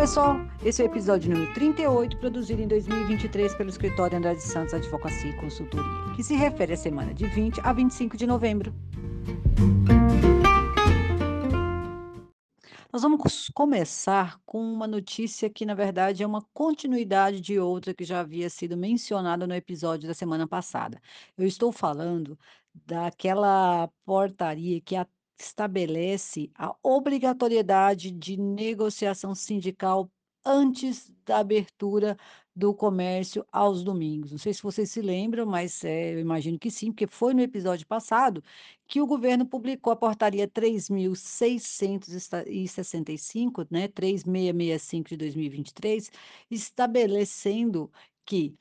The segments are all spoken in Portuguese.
pessoal, esse é o episódio número 38, produzido em 2023 pelo escritório Andrade Santos Advocacia e Consultoria, que se refere à semana de 20 a 25 de novembro. Nós vamos começar com uma notícia que, na verdade, é uma continuidade de outra que já havia sido mencionada no episódio da semana passada. Eu estou falando daquela portaria que a- estabelece a obrigatoriedade de negociação sindical antes da abertura do comércio aos domingos. Não sei se vocês se lembram, mas eh, eu imagino que sim, porque foi no episódio passado que o governo publicou a portaria 3.665, né, 3665 de 2023, estabelecendo que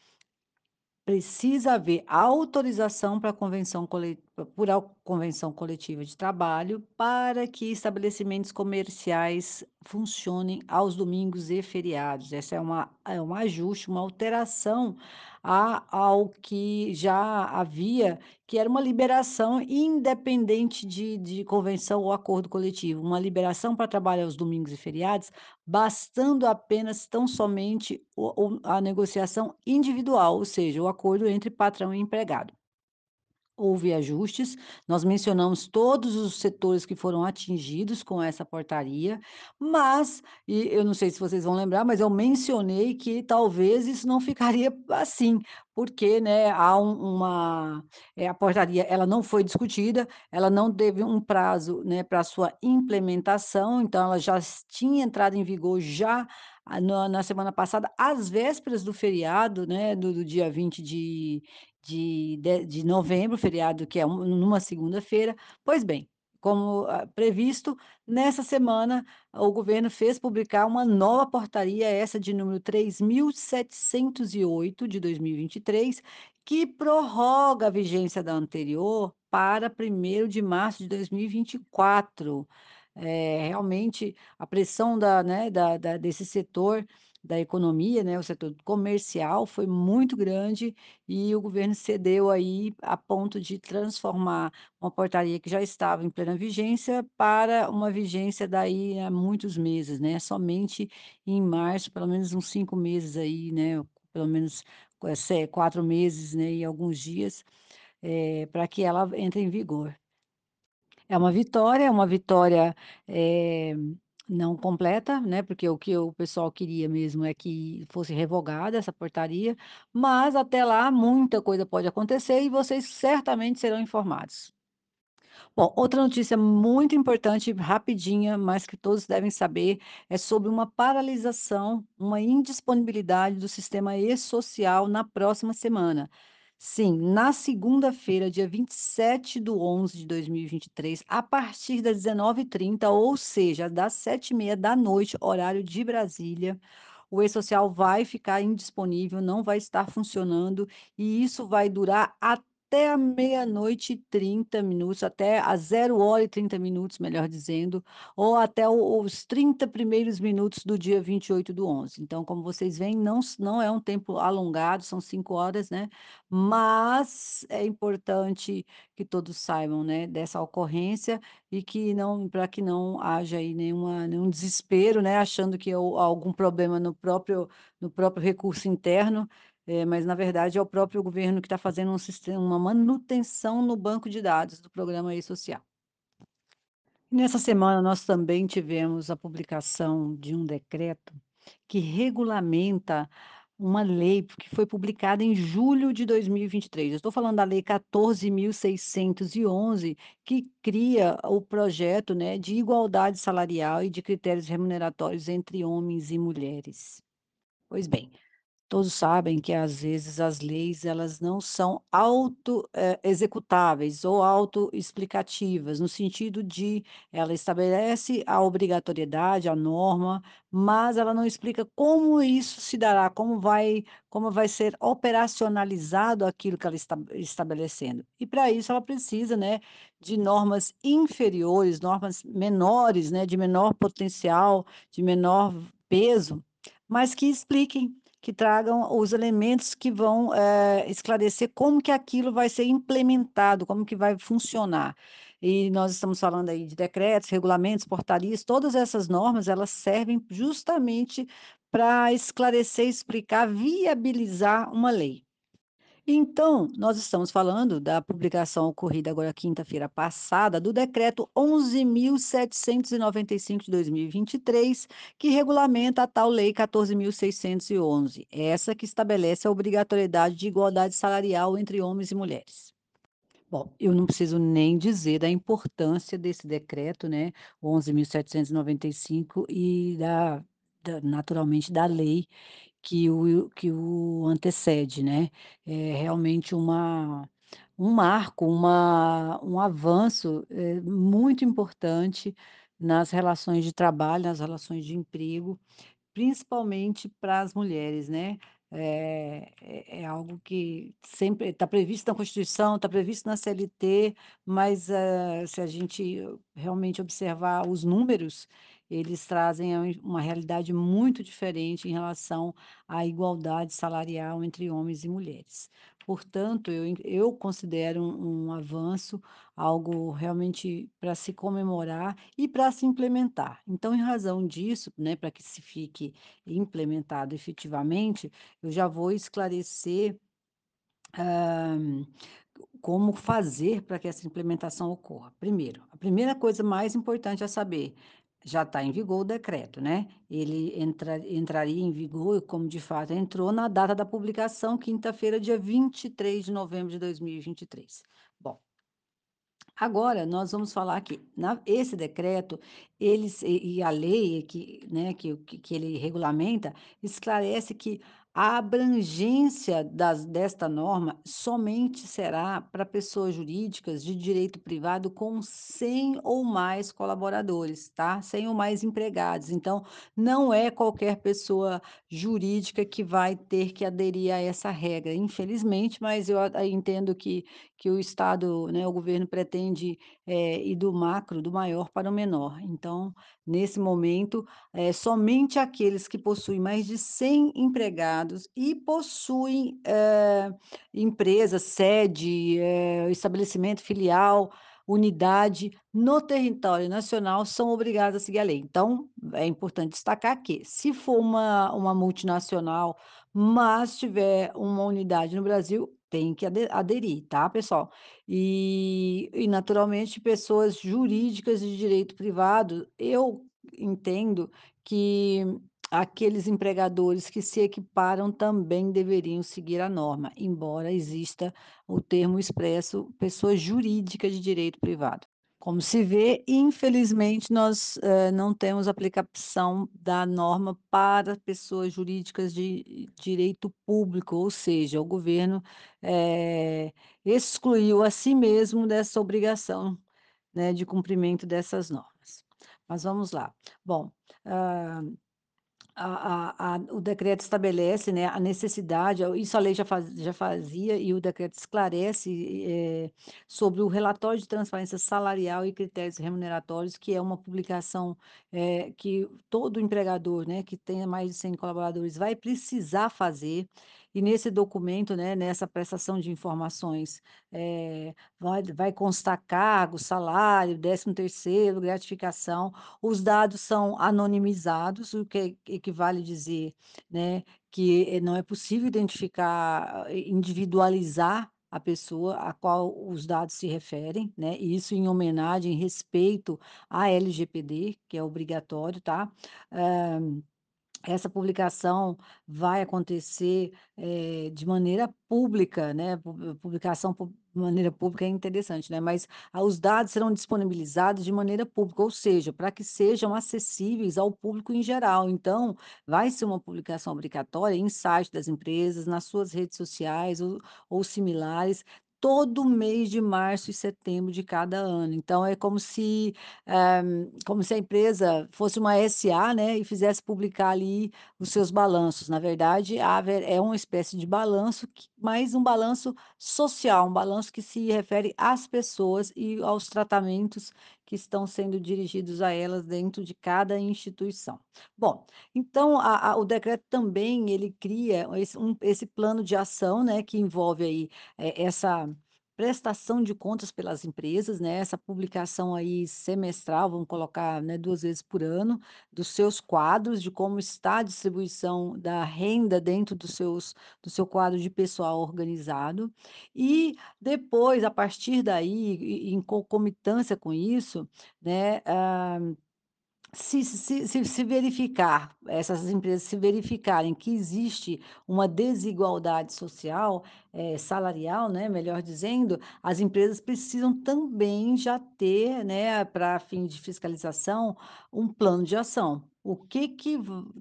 Precisa haver autorização para a convenção cole por convenção coletiva de trabalho para que estabelecimentos comerciais funcionem aos domingos e feriados. Essa é uma é um ajuste, uma alteração a ao que já havia, que era uma liberação independente de de convenção ou acordo coletivo, uma liberação para trabalhar aos domingos e feriados, bastando apenas tão somente o o a negociação individual, ou seja, o acordo entre patrão e empregado. Houve ajustes, nós mencionamos todos os setores que foram atingidos com essa portaria, mas e eu não sei se vocês vão lembrar, mas eu mencionei que talvez isso não ficaria assim, porque, né, há um uma eh, a portaria ela não foi discutida, ela não teve um prazo, né, pra sua implementação, então ela já tinha entrado em vigor já, ah, na na semana passada, às vésperas do feriado, né, do do dia 20 de de de de novembro, feriado que é um numa segunda-feira. Pois bem, como, ah, previsto, nessa semana o governo fez publicar uma nova portaria, essa de número 3.708 de 2023, que prorroga a vigência da anterior para primeiro de março de 2024. Eh, realmente a pressão da né, da da desse setor da economia, né, o setor comercial foi muito grande e o governo cedeu aí a ponto de transformar uma portaria que já estava em plena vigência para uma vigência daí a muitos meses, né, somente em março, pelo menos uns 5 meses aí, né, pelo menos eh, 4 meses, né, e alguns dias, eh, pra que ela entre em vigor. É uma vitória, é uma vitória, eh, não completa, né, porque o que o pessoal queria mesmo é que fosse revogada essa portaria, mas até lá muita coisa pode acontecer e vocês certamente serão informados. Bom, outra notícia muito importante, rapidinha, mas que todos devem saber, é sobre uma paralisação, uma indisponibilidade do sistema e-social na próxima semana. Sim, na segunda-feira, dia 27 do 11 de 2023, a partir das 19h30, ou seja, das 19h30, horário de Brasília, o e-social vai ficar indisponível, não vai estar funcionando, e isso vai durar até a meia-noite e 30 minutos, até às 0h e 30 minutos, melhor dizendo, ou até os 30 primeiros minutos do dia 28 do 11. Então, como vocês veem, não não é um tempo alongado, são 5 horas, né, mas é importante que todos saibam, né, dessa ocorrência e que não para que não haja aí nenhuma nenhum desespero, né, achando que é o algum problema no próprio no próprio recurso interno, eh, mas na verdade é o próprio governo que está fazendo um sistema uma manutenção no banco de dados do programa e-social. Nessa semana nós também tivemos a publicação de um decreto que regulamenta uma lei que foi publicada em julho de 2023. Eu estou falando da lei 14.611, que cria o projeto, né, de igualdade salarial e de critérios remuneratórios entre homens e mulheres. Pois bem, Todos sabem que às vezes as leis elas não são auto, eh, ou autoexplicativas, no sentido de ela estabelece a obrigatoriedade, a norma, mas ela não explica como isso se dará, como vai como vai ser operacionalizado aquilo que ela está estabelecendo. E para isso ela precisa, né, de normas inferiores, normas menores, né, de menor potencial, de menor peso, mas que expliquem que tragam os elementos que vão, eh, esclarecer como que aquilo vai ser implementado, como que vai funcionar. E nós estamos falando aí de decretos, regulamentos, portarias, todas essas normas, elas servem justamente para esclarecer, explicar, viabilizar uma lei. Então, nós estamos falando da publicação ocorrida agora quinta-feira passada do decreto 11.795 de 2023, que regulamenta a tal lei 14.611, essa que estabelece a obrigatoriedade de igualdade salarial entre homens e mulheres. Bom, eu não preciso nem dizer da importância desse decreto, né, 11.795 e da da naturalmente da lei que o que o antecede, né. É realmente uma um marco, uma um avanço, eh, muito importante nas relações de trabalho, nas relações de emprego, Principalmente para as mulheres, né. Eh, é é algo que sempre está previsto na Constituição, está previsto na CLT, mas, eh, se a gente realmente observar os números, eles trazem uma realidade muito diferente em relação à igualdade salarial entre homens e mulheres. Portanto, eu eu considero um um avanço, algo realmente para se comemorar e para se implementar. Então, em razão disso, né, para que se fique implementado efetivamente, eu já vou esclarecer, hã, como fazer para que essa implementação ocorra. Primeiro, a primeira coisa mais importante a saber, já está em vigor o decreto, né, ele entra entraria em vigor, como de fato entrou, na data da publicação, quinta-feira, dia 23 de novembro de 2023. Bom, Agora nós vamos falar aqui, na esse decreto, eles e e a lei que, né, que que que ele regulamenta, esclarece que a abrangência das desta norma somente será para pessoas jurídicas de direito privado com 100 ou mais colaboradores, tá, 100 ou mais empregados, então, não é qualquer pessoa jurídica que vai ter que aderir a essa regra, infelizmente, mas eu entendo que que o Estado, né, o governo pretende, eh, ir do macro, do maior para o menor. Então, nesse momento, eh, somente aqueles que possuem mais de 100 empregados e possuem, eh, empresa, sede, estabelecimento filial, unidade no território nacional são obrigados a seguir a lei. Então, é importante destacar que, se for uma uma multinacional, mas tiver uma unidade no Brasil, tem que ade aderir, tá, pessoal? E e naturalmente pessoas jurídicas de direito privado, eu entendo que aqueles empregadores que se equiparam também deveriam seguir a norma, embora exista o termo expresso pessoa jurídica de direito privado. Como se vê, infelizmente, nós, eh, não temos aplicação da norma para pessoas jurídicas de direito público, ou seja, o governo, eh, excluiu a si mesmo dessa obrigação, né, de cumprimento dessas normas. Mas vamos lá. Bom, hã a a o decreto estabelece, né, a necessidade isso a lei já faz já fazia e o decreto esclarece, eh, sobre o relatório de transparência salarial e critérios remuneratórios, que é uma publicação, eh, que todo empregador, né, que tenha mais de 100 colaboradores vai precisar fazer, e nesse documento, né, nessa prestação de informações, eh, vai vai constar cargo, salário, décimo terceiro, gratificação, os dados são anonimizados, o que equivale dizer, né, que, eh, não é possível identificar, eh, individualizar a pessoa a qual os dados se referem, né, e isso em homenagem, em respeito à LGPD, que é obrigatório, tá. Hã essa publicação vai acontecer, eh, de maneira pública, né, pu publicação pu de maneira pública é interessante, né, mas, os dados serão disponibilizados de maneira pública, ou seja, para que sejam acessíveis ao público em geral. Então, vai ser uma publicação obrigatória em site das empresas, nas suas redes sociais ou ou similares, todo mês de março e setembro de cada ano. Então é como se, eh, como se a empresa fosse uma SA, né, e fizesse publicar ali os seus balanços. Na verdade, é uma espécie de balanço mais um balanço social, um balanço que se refere às pessoas e aos tratamentos que estão sendo dirigidos a elas dentro de cada instituição. Bom, então a a o decreto também ele cria esse um esse plano de ação, né, que envolve aí, eh, essa prestação de contas pelas empresas, né, essa publicação aí semestral, vamos colocar, né, 2 vezes por ano, dos seus quadros, de como está a distribuição da renda dentro dos seus do seu quadro de pessoal organizado. E depois, a partir daí, em concomitância com isso, né, hã se se se se verificar, essas empresas se verificarem que existe uma desigualdade social, eh, salarial, né, melhor dizendo, as empresas precisam também já ter, né, para fim de fiscalização, um plano de ação. O que que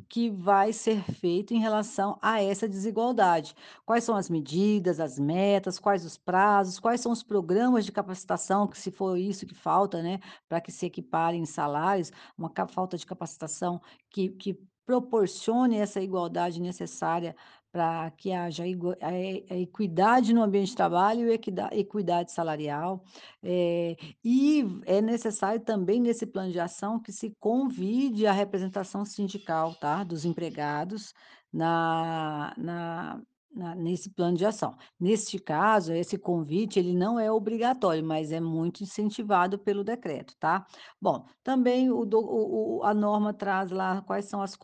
que vai ser feito em relação a essa desigualdade? Quais são as medidas, as metas, quais os prazos, quais são os programas de capacitação, que se for isso que falta, né, para que se equiparem salários, uma falta de capacitação que que proporcione essa igualdade necessária para que haja a e a equidade no ambiente de trabalho e equida equidade salarial. Eh, e é necessário também, nesse plano de ação, que se convide a representação sindical, tá, dos empregados na na na nesse plano de ação. Neste caso, esse convite, ele não é obrigatório, mas é muito incentivado pelo decreto, tá? Bom, também o o o a norma traz lá quais são as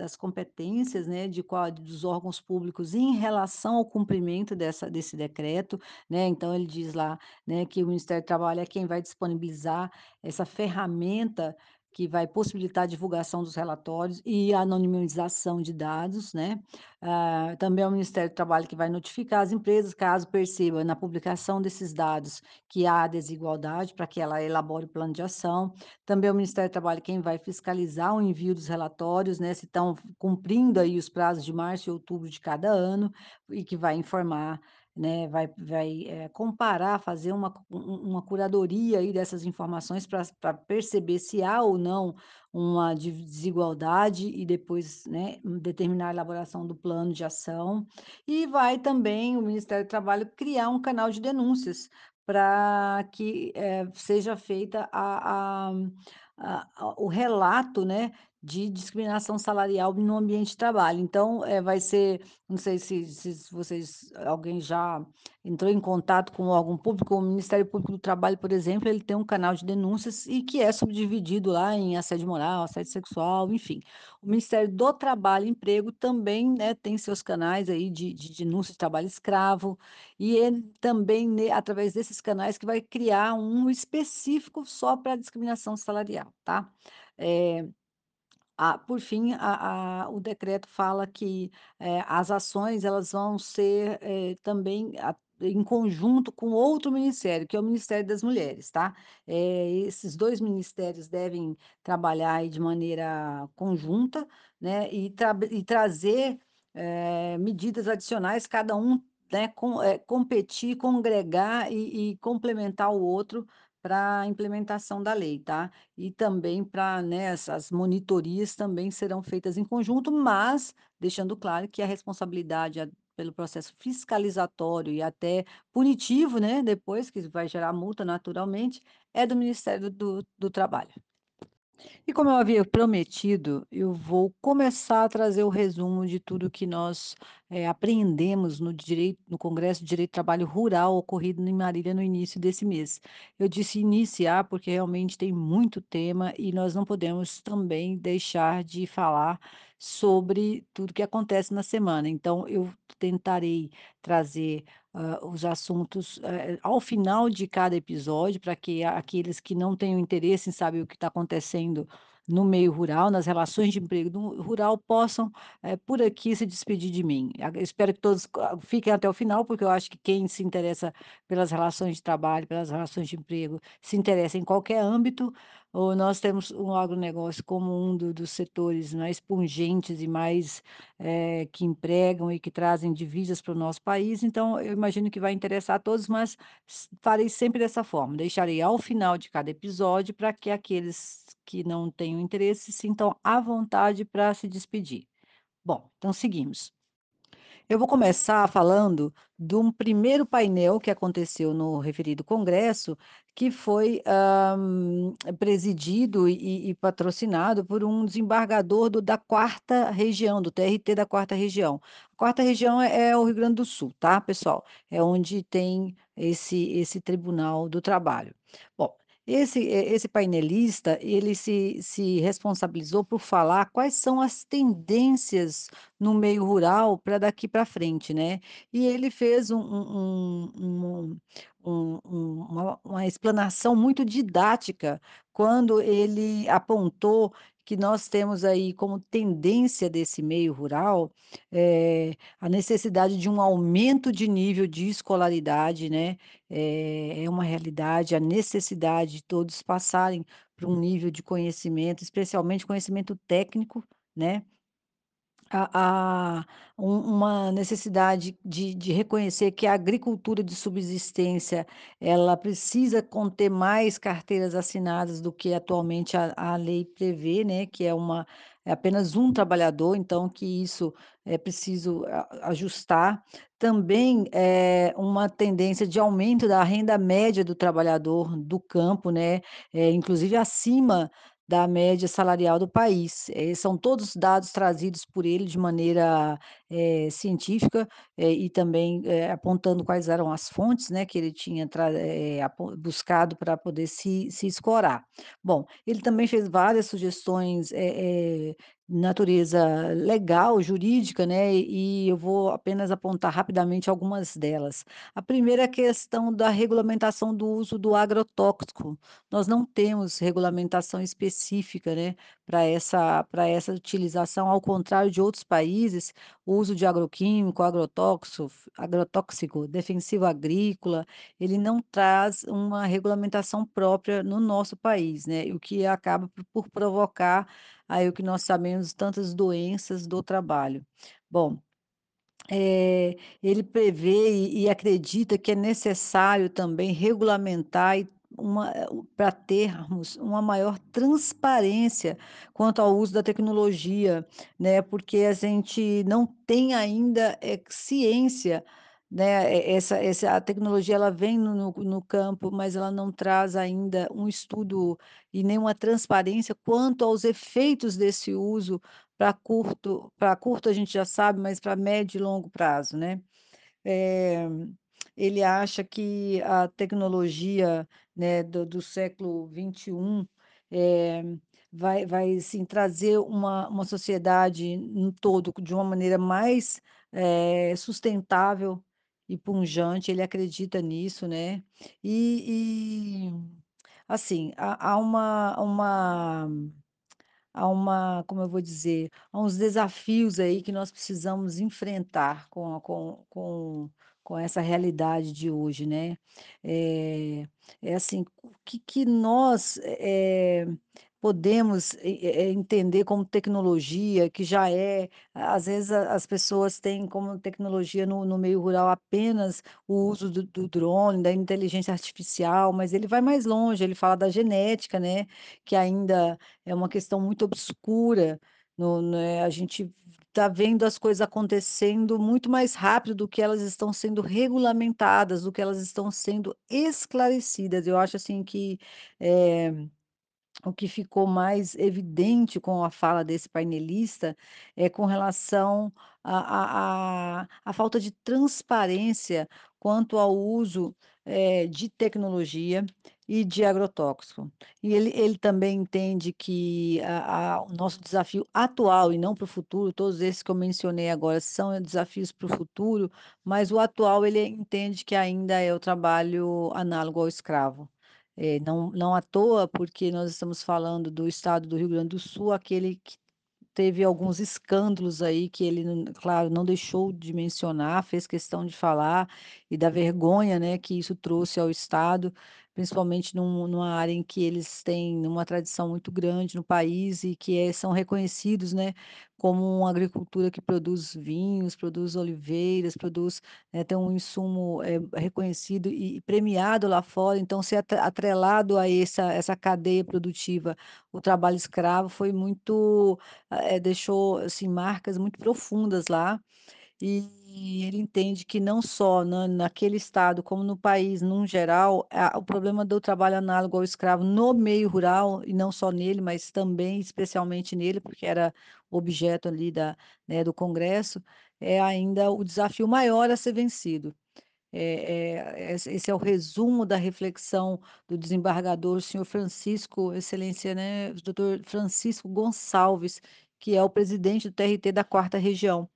as competências, né, de qual dos órgãos públicos em relação ao cumprimento dessa desse decreto, né, então ele diz lá, né, que o Ministério do Trabalho é quem vai disponibilizar essa ferramenta que vai possibilitar a divulgação dos relatórios e a anonimização de dados, né. Ah, também é o Ministério do Trabalho que vai notificar as empresas, caso perceba na publicação desses dados que há desigualdade, para que ela elabore o plano de ação. Também é o Ministério do Trabalho quem vai fiscalizar o envio dos relatórios, né, se estão cumprindo aí os prazos de março e outubro de cada ano, e que vai informar, né, vai vai, eh, comparar, fazer uma um um uma curadoria aí dessas informações para perceber se há ou não uma desigualdade e depois, né, determinar a elaboração do plano de ação. E vai também o Ministério do Trabalho criar um canal de denúncias para que, eh, seja feita a a a o relato, né, de discriminação salarial no ambiente de trabalho. Então, eh, vai ser não sei se se vocês alguém já entrou em contato com órgão público, o Ministério Público do Trabalho, por exemplo, ele tem um canal de denúncias e que é subdividido lá em assédio moral, assédio sexual, enfim. O Ministério do Trabalho e Emprego também, né, tem seus canais aí de de denúncia de trabalho escravo, e ele também, ne através desses canais que vai criar um específico só para discriminação salarial, tá. Eh ah, por fim, a a o decreto fala que, eh, as ações elas vão ser, eh, também a em conjunto com outro ministério, que é o Ministério das Mulheres, tá. Eh, esses 2 ministérios devem trabalhar aí de maneira conjunta, né, e tra e trazer, medidas adicionais, cada um, né, com competir, congregar e e complementar o outro para a implementação da lei, tá. E também para, né, essas monitorias também serão feitas em conjunto, mas deixando claro que a responsabilidade pelo processo fiscalizatório e até punitivo, né, depois que vai gerar multa naturalmente, é do Ministério do do Trabalho. E como eu havia prometido, eu vou começar a trazer o resumo de tudo que nós, eh, aprendemos no direito no Congresso de Direito do Trabalho Rural ocorrido em Marília no início desse mês. Eu disse iniciar, porque realmente tem muito tema e nós não podemos também deixar de falar sobre tudo que acontece na semana. Então eu tentarei trazer, hã, os assuntos, eh, ao final de cada episódio, para que aqueles que não tenham interesse em saber o que está acontecendo no meio rural, nas relações de emprego rural, possam, eh, por aqui se despedir de mim. Espero que todos co fiquem até o final, porque eu acho que quem se interessa pelas relações de trabalho, pelas relações de emprego, se interessa em qualquer âmbito, ou nós temos o agronegócio como um do dos setores mais pungentes e mais, eh, que empregam e que trazem divisas para o nosso país, então eu imagino que vai interessar a todos, mas farei sempre dessa forma, deixarei ao final de cada episódio para que aqueles que não tenham interesse sintam à vontade para se despedir. Bom, então seguimos. Eu vou começar falando de um primeiro painel que aconteceu no referido congresso, que foi, hã, presidido e e patrocinado por um desembargador do da 4ª região, do TRT da 4ª região. 4ª região é é o Rio Grande do Sul, tá, pessoal? É onde tem esse esse tribunal do trabalho. Bom, esse e esse painelista, ele se se responsabilizou por falar quais são as tendências no meio rural para daqui para frente, né. E ele fez um um um um uma uma explanação muito didática, quando ele apontou que nós temos aí como tendência desse meio rural, eh, a necessidade de um aumento de nível de escolaridade, né, eh, é uma realidade, a necessidade de todos passarem por um nível de conhecimento, especialmente conhecimento técnico, né. A a um uma necessidade de de reconhecer que a agricultura de subsistência, ela precisa conter mais carteiras assinadas do que atualmente a a lei prevê, né, que é uma é apenas um trabalhador, então que isso é preciso ajustar. Também, eh, uma tendência de aumento da renda média do trabalhador do campo, né, eh, inclusive acima da média salarial do país. Eh, são todos dados trazidos por ele de maneira, eh, científica, eh, e também, apontando quais eram as fontes, né, que ele tinha buscado para poder se se escorar. Bom, ele também fez várias sugestões, natureza legal, jurídica, né, e eu vou apenas apontar rapidamente algumas delas. A primeira é questão da regulamentação do uso do agrotóxico. Nós não temos regulamentação específica, né, para essa para essa utilização, ao contrário de outros países, o uso de agroquímico, agrotóxico agrotóxico, defensivo agrícola, ele não traz uma regulamentação própria no nosso país, né, o que acaba por provocar, aí o que nós sabemos, tantas doenças do trabalho. Bom, eh, ele prevê e e acredita que é necessário também regulamentar e pra termos uma maior transparência quanto ao uso da tecnologia, né, porque a gente não tem ainda, eh, ciência, né, essa essa a tecnologia ela vem no no campo, mas ela não traz ainda um estudo e nenhuma transparência quanto aos efeitos desse uso pra curto pra curto a gente já sabe, mas pra médio e longo prazo, né. Eh, ele acha que a tecnologia, né, do do século XXI, eh, vai vai sim trazer uma uma sociedade no todo de uma maneira mais, eh, sustentável e pujante, ele acredita nisso, né. E e, assim, há há uma uma há uma como eu vou dizer, há uns desafios aí que nós precisamos enfrentar com com com com essa realidade de hoje, né. Eh, é assim, o que que nós, eh, podemos e eh, entender como tecnologia, que já é às vezes as pessoas têm como tecnologia no no meio rural apenas o uso do do drone, da inteligência artificial, mas ele vai mais longe, ele fala da genética, né, que ainda é uma questão muito obscura no né, a gente tá vendo as coisas acontecendo muito mais rápido do que elas estão sendo regulamentadas, do que elas estão sendo esclarecidas. Eu acho, assim, que, eh, o que ficou mais evidente com a fala desse painelista, é com relação à falta de transparência quanto ao uso, eh, de tecnologia e de agrotóxico. E ele ele também entende que a a o nosso desafio atual e não para o futuro, todos esses que eu mencionei agora são desafios para o futuro, mas o atual ele entende que ainda é o trabalho análogo ao escravo. Eh, não não à toa, porque nós estamos falando do estado do Rio Grande do Sul, aquele que teve alguns escândalos aí que ele claro, não deixou de mencionar, fez questão de falar, e da vergonha, né, que isso trouxe ao estado, principalmente num numa área em que eles têm uma tradição muito grande no país e que, eh, são reconhecidos, né, como uma agricultura que produz vinhos, produz oliveiras, produz, eh, tem um insumo, eh, reconhecido e premiado lá fora, então ser atre atrelado a essa essa cadeia produtiva, o trabalho escravo foi muito eh, deixou, assim, marcas muito profundas lá. E E ele entende que não só na naquele estado, como no país num geral, a o problema do trabalho análogo ao escravo no meio rural, e não só nele, mas também especialmente nele, porque era objeto ali da né, do congresso, é ainda o desafio maior a ser vencido. Eh eh, esse é o resumo da reflexão do desembargador, o senhor Francisco, excelência, né, doutor Francisco Gonçalves, que é o presidente do TRT da 4ª Região.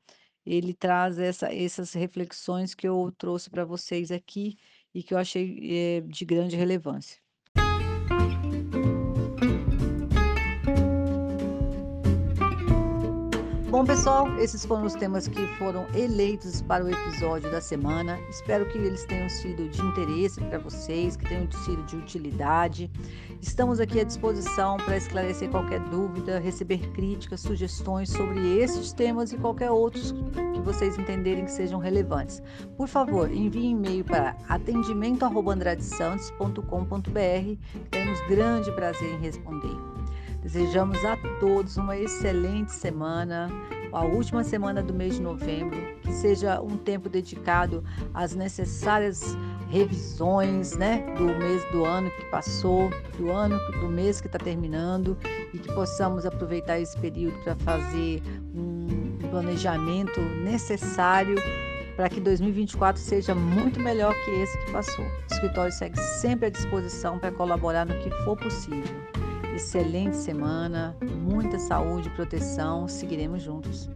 Ele traz essa essas reflexões que eu trouxe para vocês aqui, e que eu achei, eh, de grande relevância. Bom pessoal, esses foram os temas que foram eleitos para o episódio da semana, espero que eles tenham sido de interesse para vocês, que tenham sido de utilidade. Estamos aqui à disposição para esclarecer qualquer dúvida, receber críticas, sugestões sobre esses temas e qualquer outros que vocês entenderem que sejam relevantes. Por favor, envie e-mail para atendimento@andradesantos.com.br, teremos grande prazer em responder. Desejamos a todos uma excelente semana, a última semana do mês de novembro, que seja um tempo dedicado às necessárias revisões, né, do mês do ano que passou, do ano do mês que está terminando, e que possamos aproveitar esse período para fazer um planejamento necessário para que 2024 seja muito melhor que esse que passou. O escritório segue sempre à disposição para colaborar no que for possível. Excelente semana, muita saúde e proteção, seguiremos juntos.